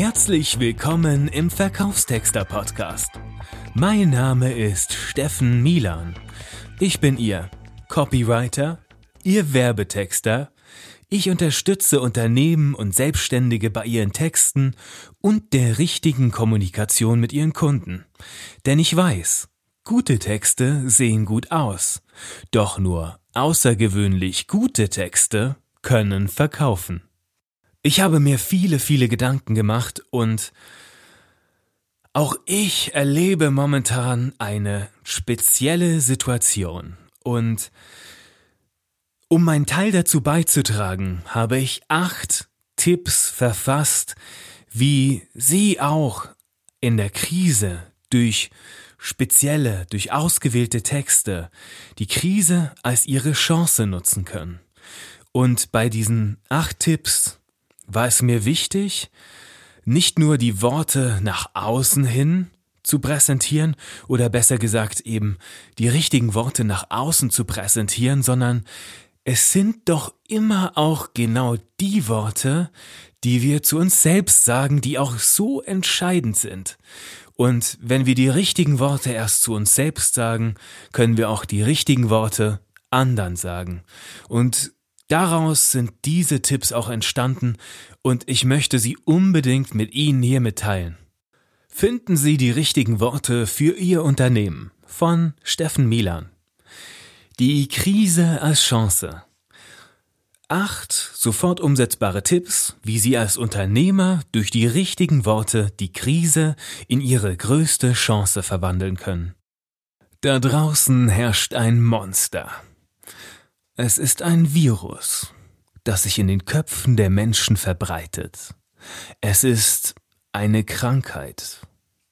Herzlich willkommen im Verkaufstexter Podcast. Mein Name ist Steffen Milan. Ich bin Ihr Copywriter, Ihr Werbetexter. Ich unterstütze Unternehmen und Selbstständige bei ihren Texten und der richtigen Kommunikation mit ihren Kunden. Denn ich weiß, gute Texte sehen gut aus, doch nur außergewöhnlich gute Texte können verkaufen. Ich habe mir viele, viele Gedanken gemacht und auch ich erlebe momentan eine spezielle Situation. Und um meinen Teil dazu beizutragen, habe ich acht Tipps verfasst, wie Sie auch in der Krise durch spezielle, durch ausgewählte Texte die Krise als Ihre Chance nutzen können. Und bei diesen acht Tipps war es mir wichtig, nicht nur die Worte nach außen hin zu präsentieren oder besser gesagt eben die richtigen Worte nach außen zu präsentieren, sondern es sind doch immer auch genau die Worte, die wir zu uns selbst sagen, die auch so entscheidend sind. Und wenn wir die richtigen Worte erst zu uns selbst sagen, können wir auch die richtigen Worte anderen sagen. Und Daraus sind diese Tipps auch entstanden und ich möchte sie unbedingt mit Ihnen hier mitteilen. Finden Sie die richtigen Worte für Ihr Unternehmen von Steffen Milan. Die Krise als Chance. Acht sofort umsetzbare Tipps, wie Sie als Unternehmer durch die richtigen Worte die Krise in Ihre größte Chance verwandeln können. Da draußen herrscht ein Monster. Es ist ein Virus, das sich in den Köpfen der Menschen verbreitet. Es ist eine Krankheit,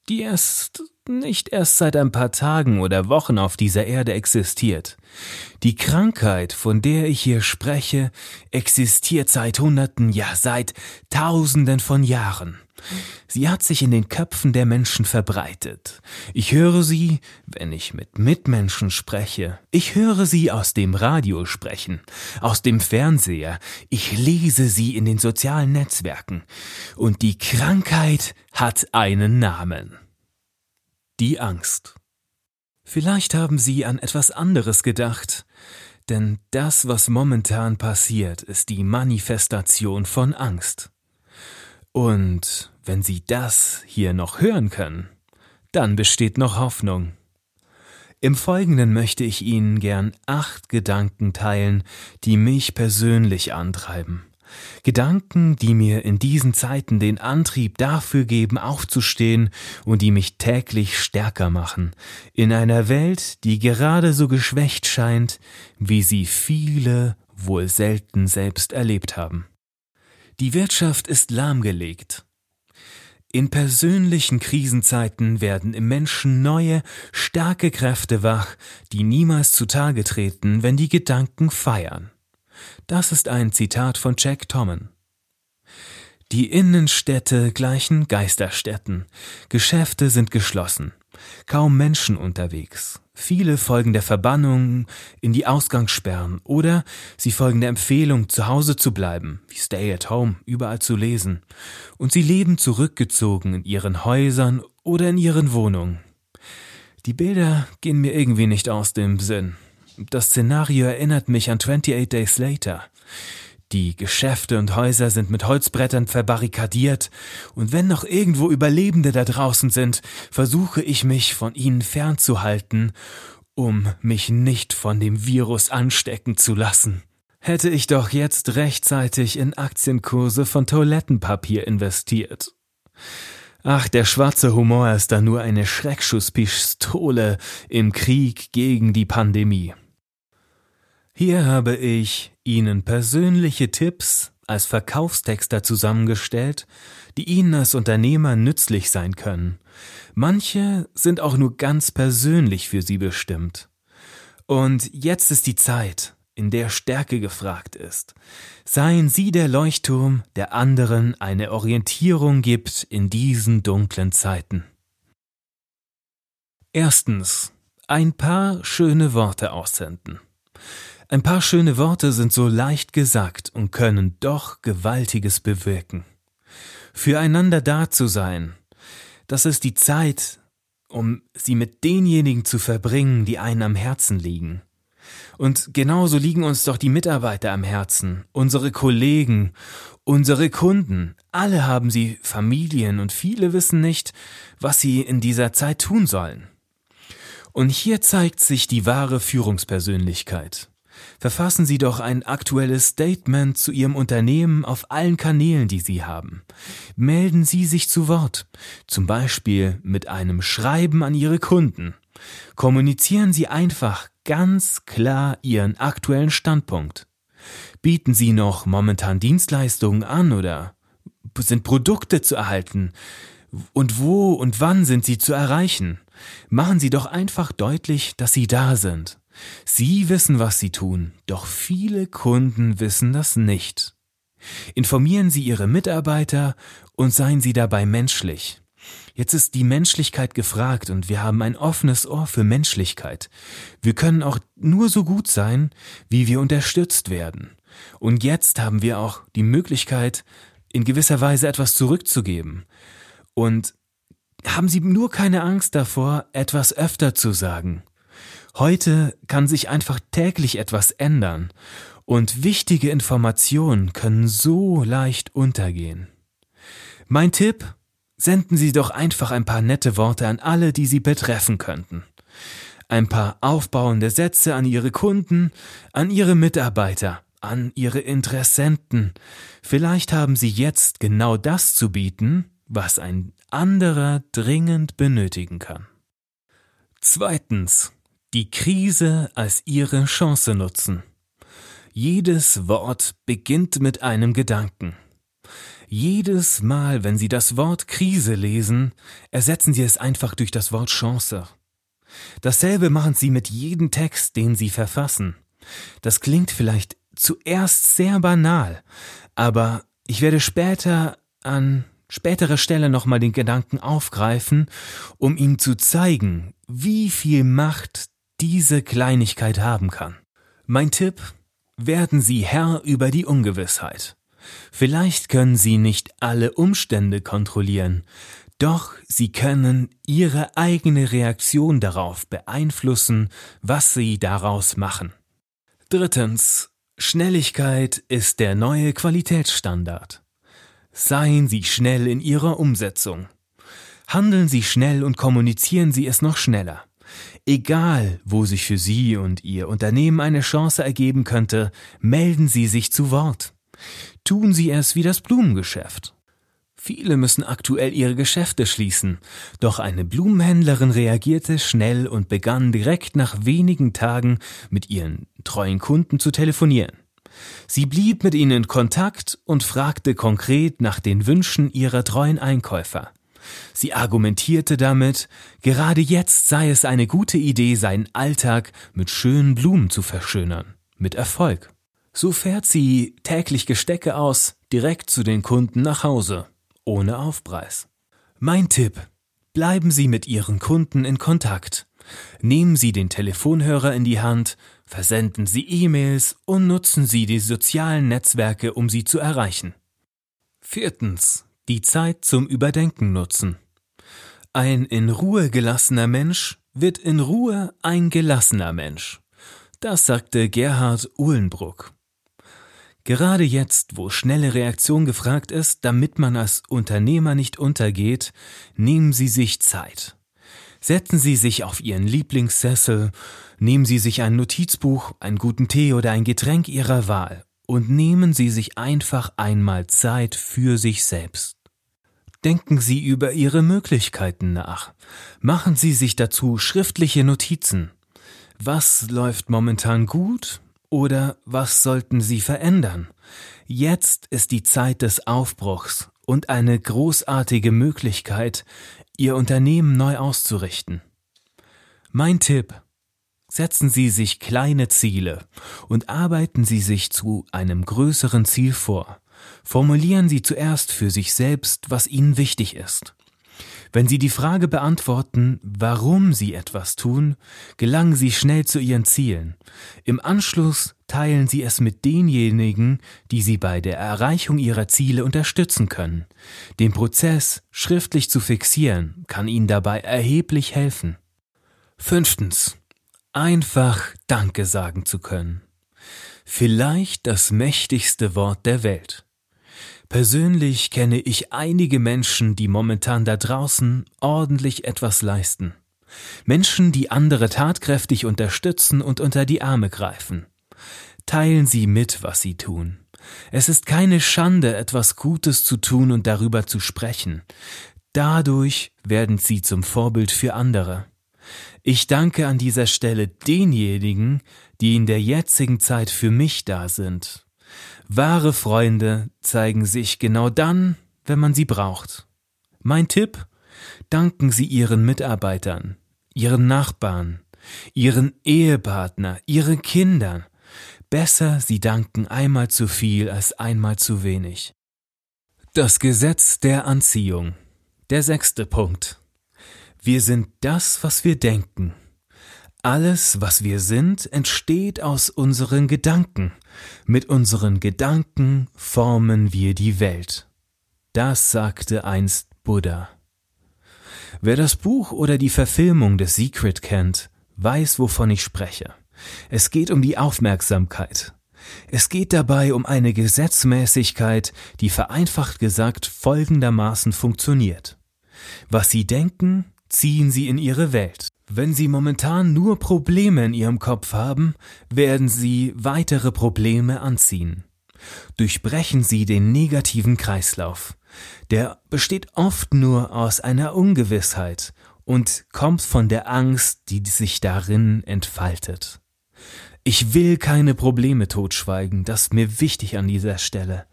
die erst nicht erst seit ein paar Tagen oder Wochen auf dieser Erde existiert. Die Krankheit, von der ich hier spreche, existiert seit Hunderten, ja seit Tausenden von Jahren. Sie hat sich in den Köpfen der Menschen verbreitet. Ich höre sie, wenn ich mit Mitmenschen spreche. Ich höre sie aus dem Radio sprechen, aus dem Fernseher. Ich lese sie in den sozialen Netzwerken. Und die Krankheit hat einen Namen. Die Angst. Vielleicht haben Sie an etwas anderes gedacht, denn das, was momentan passiert, ist die Manifestation von Angst. Und wenn Sie das hier noch hören können, dann besteht noch Hoffnung. Im Folgenden möchte ich Ihnen gern acht Gedanken teilen, die mich persönlich antreiben. Gedanken, die mir in diesen Zeiten den Antrieb dafür geben, aufzustehen und die mich täglich stärker machen, in einer Welt, die gerade so geschwächt scheint, wie sie viele wohl selten selbst erlebt haben. Die Wirtschaft ist lahmgelegt. In persönlichen Krisenzeiten werden im Menschen neue, starke Kräfte wach, die niemals zutage treten, wenn die Gedanken feiern. Das ist ein Zitat von Jack Tommen. Die Innenstädte gleichen Geisterstädten. Geschäfte sind geschlossen. Kaum Menschen unterwegs. Viele folgen der Verbannung in die Ausgangssperren oder sie folgen der Empfehlung, zu Hause zu bleiben, wie Stay at Home, überall zu lesen. Und sie leben zurückgezogen in ihren Häusern oder in ihren Wohnungen. Die Bilder gehen mir irgendwie nicht aus dem Sinn. Das Szenario erinnert mich an 28 Days Later. Die Geschäfte und Häuser sind mit Holzbrettern verbarrikadiert, und wenn noch irgendwo Überlebende da draußen sind, versuche ich mich von ihnen fernzuhalten, um mich nicht von dem Virus anstecken zu lassen. Hätte ich doch jetzt rechtzeitig in Aktienkurse von Toilettenpapier investiert. Ach, der schwarze Humor ist da nur eine Schreckschusspistole im Krieg gegen die Pandemie. Hier habe ich Ihnen persönliche Tipps als Verkaufstexter zusammengestellt, die Ihnen als Unternehmer nützlich sein können. Manche sind auch nur ganz persönlich für Sie bestimmt. Und jetzt ist die Zeit, in der Stärke gefragt ist. Seien Sie der Leuchtturm, der anderen eine Orientierung gibt in diesen dunklen Zeiten. Erstens. Ein paar schöne Worte aussenden. Ein paar schöne Worte sind so leicht gesagt und können doch Gewaltiges bewirken. füreinander da zu sein. Das ist die Zeit, um sie mit denjenigen zu verbringen, die einen am Herzen liegen. Und genauso liegen uns doch die Mitarbeiter am Herzen, unsere Kollegen, unsere Kunden. Alle haben sie Familien und viele wissen nicht, was sie in dieser Zeit tun sollen. Und hier zeigt sich die wahre Führungspersönlichkeit. Verfassen Sie doch ein aktuelles Statement zu Ihrem Unternehmen auf allen Kanälen, die Sie haben. Melden Sie sich zu Wort, zum Beispiel mit einem Schreiben an Ihre Kunden. Kommunizieren Sie einfach ganz klar Ihren aktuellen Standpunkt. Bieten Sie noch momentan Dienstleistungen an oder sind Produkte zu erhalten? Und wo und wann sind sie zu erreichen? Machen Sie doch einfach deutlich, dass Sie da sind. Sie wissen, was Sie tun, doch viele Kunden wissen das nicht. Informieren Sie Ihre Mitarbeiter und seien Sie dabei menschlich. Jetzt ist die Menschlichkeit gefragt und wir haben ein offenes Ohr für Menschlichkeit. Wir können auch nur so gut sein, wie wir unterstützt werden. Und jetzt haben wir auch die Möglichkeit, in gewisser Weise etwas zurückzugeben. Und haben Sie nur keine Angst davor, etwas öfter zu sagen. Heute kann sich einfach täglich etwas ändern und wichtige Informationen können so leicht untergehen. Mein Tipp, senden Sie doch einfach ein paar nette Worte an alle, die Sie betreffen könnten. Ein paar aufbauende Sätze an Ihre Kunden, an Ihre Mitarbeiter, an Ihre Interessenten. Vielleicht haben Sie jetzt genau das zu bieten, was ein anderer dringend benötigen kann. Zweitens. Die Krise als ihre Chance nutzen. Jedes Wort beginnt mit einem Gedanken. Jedes Mal, wenn Sie das Wort Krise lesen, ersetzen Sie es einfach durch das Wort Chance. Dasselbe machen Sie mit jedem Text, den Sie verfassen. Das klingt vielleicht zuerst sehr banal, aber ich werde später an späterer Stelle nochmal den Gedanken aufgreifen, um ihm zu zeigen, wie viel Macht diese Kleinigkeit haben kann. Mein Tipp, werden Sie Herr über die Ungewissheit. Vielleicht können Sie nicht alle Umstände kontrollieren, doch Sie können Ihre eigene Reaktion darauf beeinflussen, was Sie daraus machen. Drittens. Schnelligkeit ist der neue Qualitätsstandard. Seien Sie schnell in Ihrer Umsetzung. Handeln Sie schnell und kommunizieren Sie es noch schneller. Egal, wo sich für Sie und Ihr Unternehmen eine Chance ergeben könnte, melden Sie sich zu Wort. Tun Sie es wie das Blumengeschäft. Viele müssen aktuell ihre Geschäfte schließen, doch eine Blumenhändlerin reagierte schnell und begann direkt nach wenigen Tagen mit ihren treuen Kunden zu telefonieren. Sie blieb mit ihnen in Kontakt und fragte konkret nach den Wünschen ihrer treuen Einkäufer. Sie argumentierte damit, gerade jetzt sei es eine gute Idee, seinen Alltag mit schönen Blumen zu verschönern. Mit Erfolg. So fährt sie täglich Gestecke aus, direkt zu den Kunden nach Hause. Ohne Aufpreis. Mein Tipp. Bleiben Sie mit Ihren Kunden in Kontakt. Nehmen Sie den Telefonhörer in die Hand, versenden Sie E-Mails und nutzen Sie die sozialen Netzwerke, um sie zu erreichen. Viertens die Zeit zum Überdenken nutzen. Ein in Ruhe gelassener Mensch wird in Ruhe ein gelassener Mensch. Das sagte Gerhard Uhlenbruck. Gerade jetzt, wo schnelle Reaktion gefragt ist, damit man als Unternehmer nicht untergeht, nehmen Sie sich Zeit. Setzen Sie sich auf Ihren Lieblingssessel, nehmen Sie sich ein Notizbuch, einen guten Tee oder ein Getränk Ihrer Wahl und nehmen Sie sich einfach einmal Zeit für sich selbst. Denken Sie über Ihre Möglichkeiten nach. Machen Sie sich dazu schriftliche Notizen. Was läuft momentan gut oder was sollten Sie verändern? Jetzt ist die Zeit des Aufbruchs und eine großartige Möglichkeit, Ihr Unternehmen neu auszurichten. Mein Tipp. Setzen Sie sich kleine Ziele und arbeiten Sie sich zu einem größeren Ziel vor. Formulieren Sie zuerst für sich selbst, was Ihnen wichtig ist. Wenn Sie die Frage beantworten, warum Sie etwas tun, gelangen Sie schnell zu Ihren Zielen. Im Anschluss teilen Sie es mit denjenigen, die Sie bei der Erreichung Ihrer Ziele unterstützen können. Den Prozess schriftlich zu fixieren kann Ihnen dabei erheblich helfen. Fünftens. Einfach Danke sagen zu können. Vielleicht das mächtigste Wort der Welt. Persönlich kenne ich einige Menschen, die momentan da draußen ordentlich etwas leisten. Menschen, die andere tatkräftig unterstützen und unter die Arme greifen. Teilen Sie mit, was Sie tun. Es ist keine Schande, etwas Gutes zu tun und darüber zu sprechen. Dadurch werden Sie zum Vorbild für andere. Ich danke an dieser Stelle denjenigen, die in der jetzigen Zeit für mich da sind. Wahre Freunde zeigen sich genau dann, wenn man sie braucht. Mein Tipp? Danken Sie Ihren Mitarbeitern, Ihren Nachbarn, Ihren Ehepartner, Ihren Kindern. Besser, Sie danken einmal zu viel als einmal zu wenig. Das Gesetz der Anziehung. Der sechste Punkt. Wir sind das, was wir denken. Alles, was wir sind, entsteht aus unseren Gedanken. Mit unseren Gedanken formen wir die Welt. Das sagte einst Buddha. Wer das Buch oder die Verfilmung des Secret kennt, weiß, wovon ich spreche. Es geht um die Aufmerksamkeit. Es geht dabei um eine Gesetzmäßigkeit, die vereinfacht gesagt folgendermaßen funktioniert. Was Sie denken, ziehen Sie in Ihre Welt. Wenn Sie momentan nur Probleme in Ihrem Kopf haben, werden Sie weitere Probleme anziehen. Durchbrechen Sie den negativen Kreislauf. Der besteht oft nur aus einer Ungewissheit und kommt von der Angst, die sich darin entfaltet. Ich will keine Probleme totschweigen, das ist mir wichtig an dieser Stelle.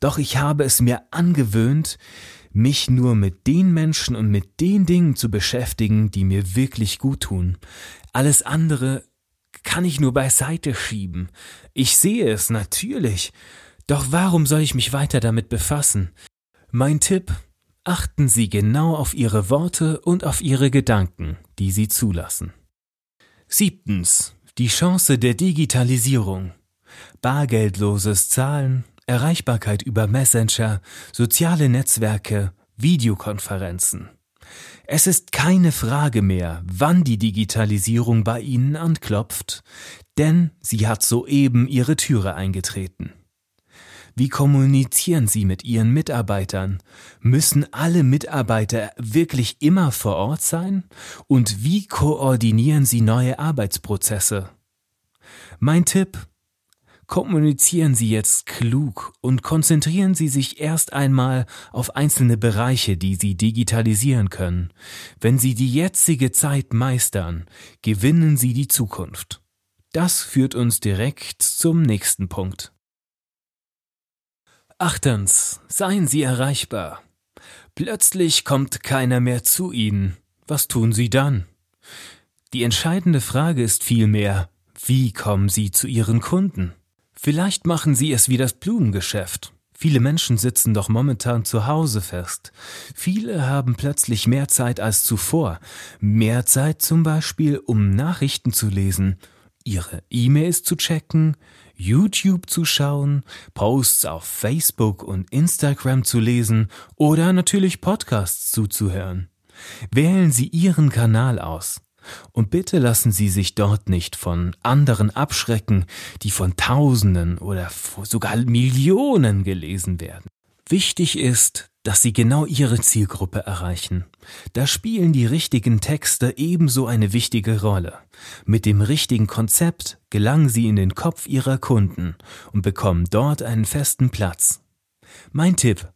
Doch ich habe es mir angewöhnt, mich nur mit den Menschen und mit den Dingen zu beschäftigen, die mir wirklich gut tun. Alles andere kann ich nur beiseite schieben. Ich sehe es natürlich. Doch warum soll ich mich weiter damit befassen? Mein Tipp, achten Sie genau auf Ihre Worte und auf Ihre Gedanken, die Sie zulassen. Siebtens. Die Chance der Digitalisierung. Bargeldloses Zahlen, Erreichbarkeit über Messenger, soziale Netzwerke, Videokonferenzen. Es ist keine Frage mehr, wann die Digitalisierung bei Ihnen anklopft, denn sie hat soeben Ihre Türe eingetreten. Wie kommunizieren Sie mit Ihren Mitarbeitern? Müssen alle Mitarbeiter wirklich immer vor Ort sein? Und wie koordinieren Sie neue Arbeitsprozesse? Mein Tipp, Kommunizieren Sie jetzt klug und konzentrieren Sie sich erst einmal auf einzelne Bereiche, die Sie digitalisieren können. Wenn Sie die jetzige Zeit meistern, gewinnen Sie die Zukunft. Das führt uns direkt zum nächsten Punkt. Achtens, seien Sie erreichbar. Plötzlich kommt keiner mehr zu Ihnen. Was tun Sie dann? Die entscheidende Frage ist vielmehr, wie kommen Sie zu Ihren Kunden? Vielleicht machen Sie es wie das Blumengeschäft. Viele Menschen sitzen doch momentan zu Hause fest. Viele haben plötzlich mehr Zeit als zuvor. Mehr Zeit zum Beispiel, um Nachrichten zu lesen, ihre E-Mails zu checken, YouTube zu schauen, Posts auf Facebook und Instagram zu lesen oder natürlich Podcasts zuzuhören. Wählen Sie Ihren Kanal aus. Und bitte lassen Sie sich dort nicht von anderen abschrecken, die von Tausenden oder sogar Millionen gelesen werden. Wichtig ist, dass Sie genau Ihre Zielgruppe erreichen. Da spielen die richtigen Texte ebenso eine wichtige Rolle. Mit dem richtigen Konzept gelangen Sie in den Kopf Ihrer Kunden und bekommen dort einen festen Platz. Mein Tipp.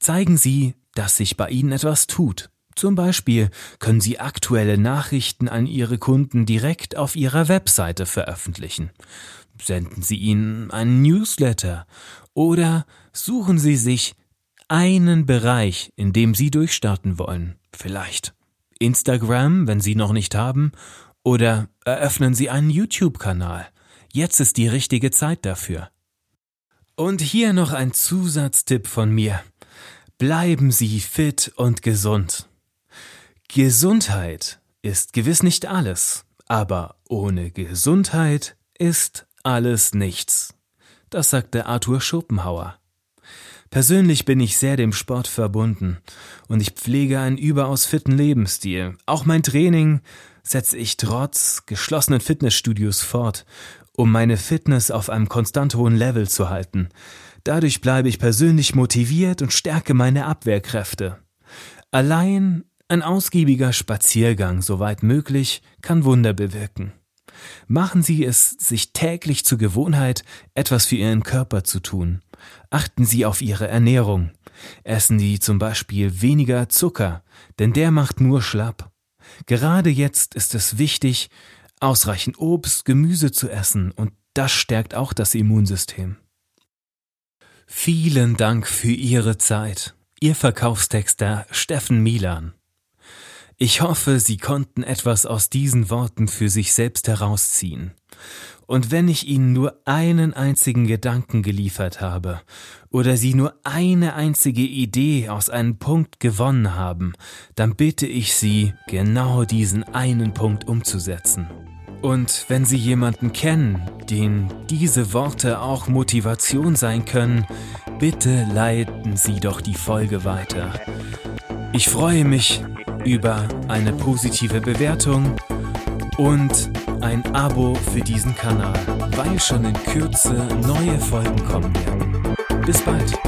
Zeigen Sie, dass sich bei Ihnen etwas tut. Zum Beispiel können Sie aktuelle Nachrichten an Ihre Kunden direkt auf Ihrer Webseite veröffentlichen. Senden Sie ihnen einen Newsletter oder suchen Sie sich einen Bereich, in dem Sie durchstarten wollen. Vielleicht Instagram, wenn Sie noch nicht haben, oder eröffnen Sie einen YouTube-Kanal. Jetzt ist die richtige Zeit dafür. Und hier noch ein Zusatztipp von mir. Bleiben Sie fit und gesund. Gesundheit ist gewiss nicht alles, aber ohne Gesundheit ist alles nichts. Das sagte Arthur Schopenhauer. Persönlich bin ich sehr dem Sport verbunden und ich pflege einen überaus fitten Lebensstil. Auch mein Training setze ich trotz geschlossenen Fitnessstudios fort, um meine Fitness auf einem konstant hohen Level zu halten. Dadurch bleibe ich persönlich motiviert und stärke meine Abwehrkräfte. Allein ein ausgiebiger Spaziergang, soweit möglich, kann Wunder bewirken. Machen Sie es sich täglich zur Gewohnheit, etwas für Ihren Körper zu tun. Achten Sie auf Ihre Ernährung. Essen Sie zum Beispiel weniger Zucker, denn der macht nur schlapp. Gerade jetzt ist es wichtig, ausreichend Obst, Gemüse zu essen und das stärkt auch das Immunsystem. Vielen Dank für Ihre Zeit. Ihr Verkaufstexter Steffen Milan. Ich hoffe, Sie konnten etwas aus diesen Worten für sich selbst herausziehen. Und wenn ich Ihnen nur einen einzigen Gedanken geliefert habe oder Sie nur eine einzige Idee aus einem Punkt gewonnen haben, dann bitte ich Sie, genau diesen einen Punkt umzusetzen. Und wenn Sie jemanden kennen, den diese Worte auch Motivation sein können, bitte leiten Sie doch die Folge weiter. Ich freue mich über eine positive Bewertung und ein Abo für diesen Kanal, weil schon in Kürze neue Folgen kommen werden. Bis bald!